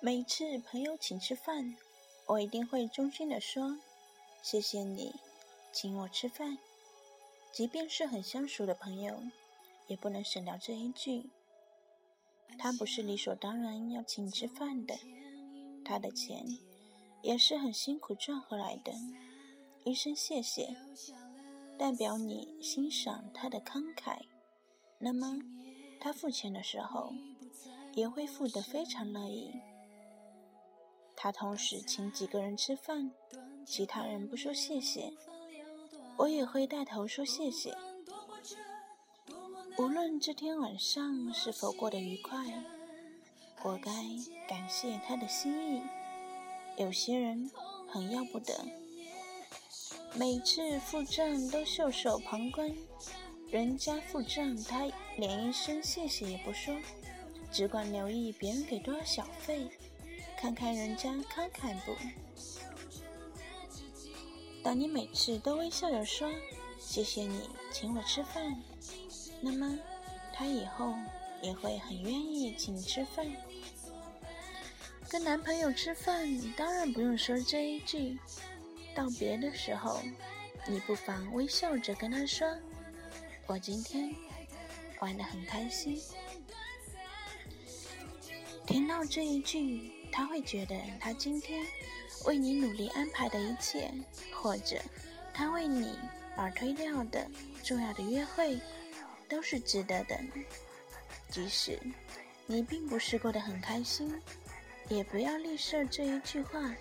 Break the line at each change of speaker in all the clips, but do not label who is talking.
每次朋友请吃饭，我一定会衷心的说：“谢谢你请我吃饭。”即便是很相熟的朋友，也不能省掉这一句。他不是理所当然要请你吃饭的，他的钱也是很辛苦赚回来的。一声谢谢，代表你欣赏他的慷慨。那么，他付钱的时候，也会付得非常乐意。他同时请几个人吃饭，其他人不说谢谢，我也会带头说谢谢。无论这天晚上是否过得愉快，我该感谢他的心意。有些人很要不得，每次付账都袖手旁观。人家付账，他连一声谢谢也不说，只管留意别人给多少小费，看看人家慷慨不？当你每次都微笑着说谢谢你请我吃饭，那么他以后也会很愿意请你吃饭。跟男朋友吃饭，当然不用说这一句。道别的时候，你不妨微笑着跟他说。我今天玩得很开心。听到这一句，他会觉得他今天为你努力安排的一切，或者他为你而推掉的重要的约会，都是值得的。即使你并不是过得很开心，也不要吝啬这一句话。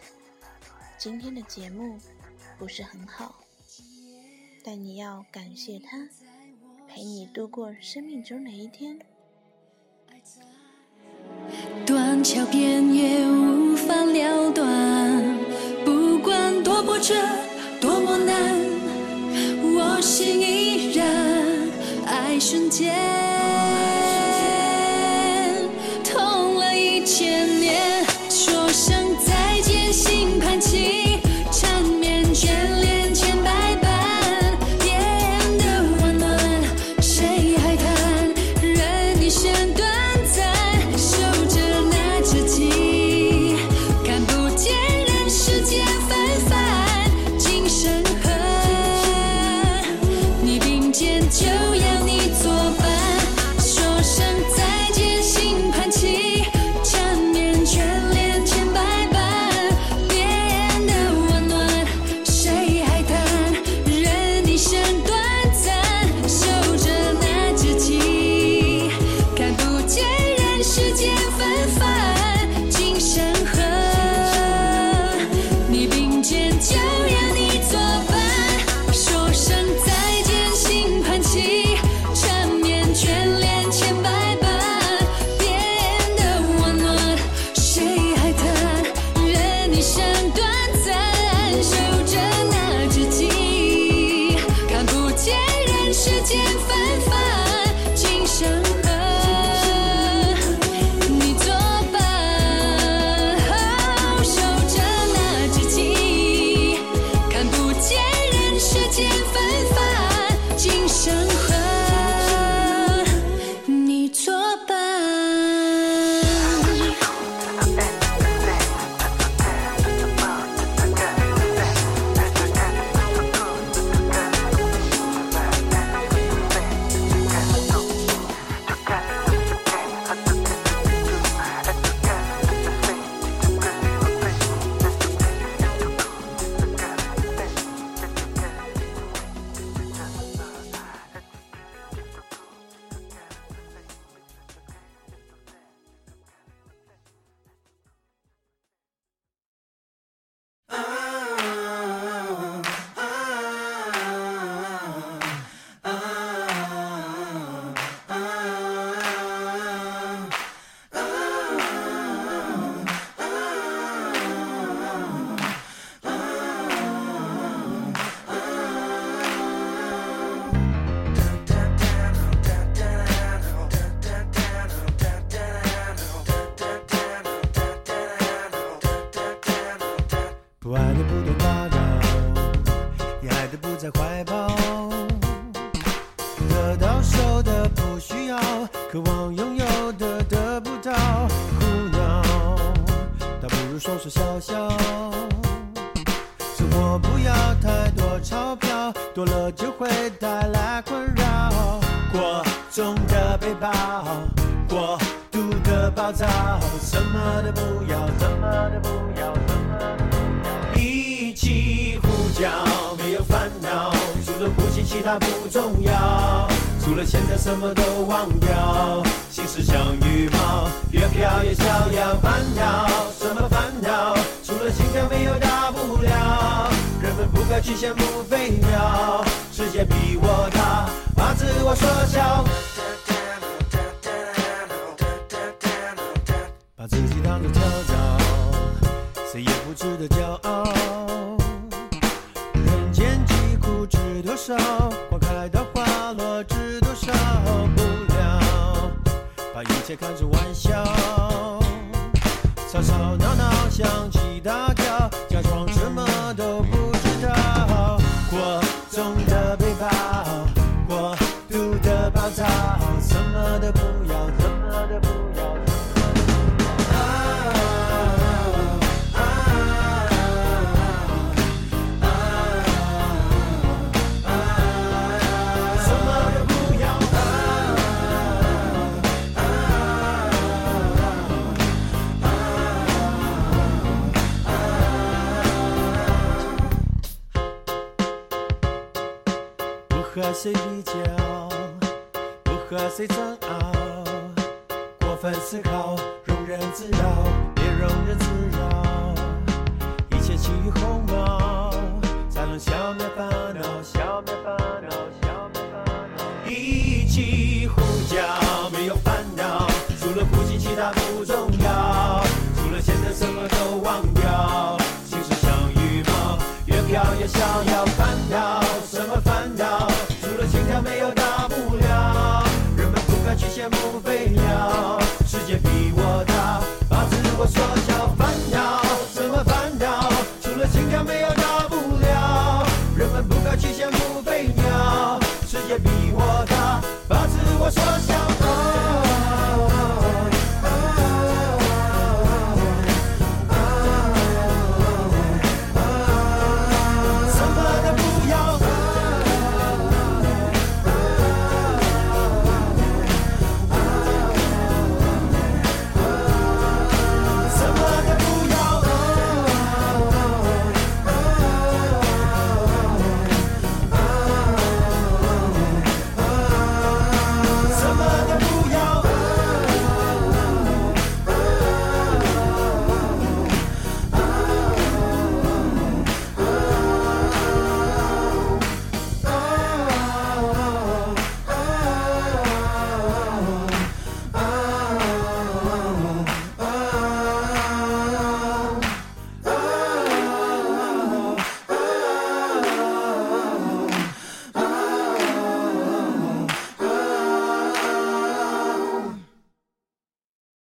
今天的节目不是很好，但你要感谢他。陪你度过生命中的一天。
桥边也
说说笑笑。生活不要太多钞票，多了就会带来困扰。过重的背包，过度的暴躁，什么都不要，什么都不要，什么都不要。一起呼叫，没有烦恼，除了呼吸其他不重要。除了现在什么都忘掉，心事像羽毛，越飘越逍遥。烦恼们不该去羡慕飞鸟，世界比我大，把自我缩小，把自己当作跳蚤，谁也不值得骄傲。人间疾苦知多少？花开到花落知多少？不了，把一切看成玩笑，吵吵闹闹响起大叫，和谁比较，不和谁争拗，过分思考，庸人自扰，别庸人自扰。一切起于鸿毛，才能消灭烦恼，消灭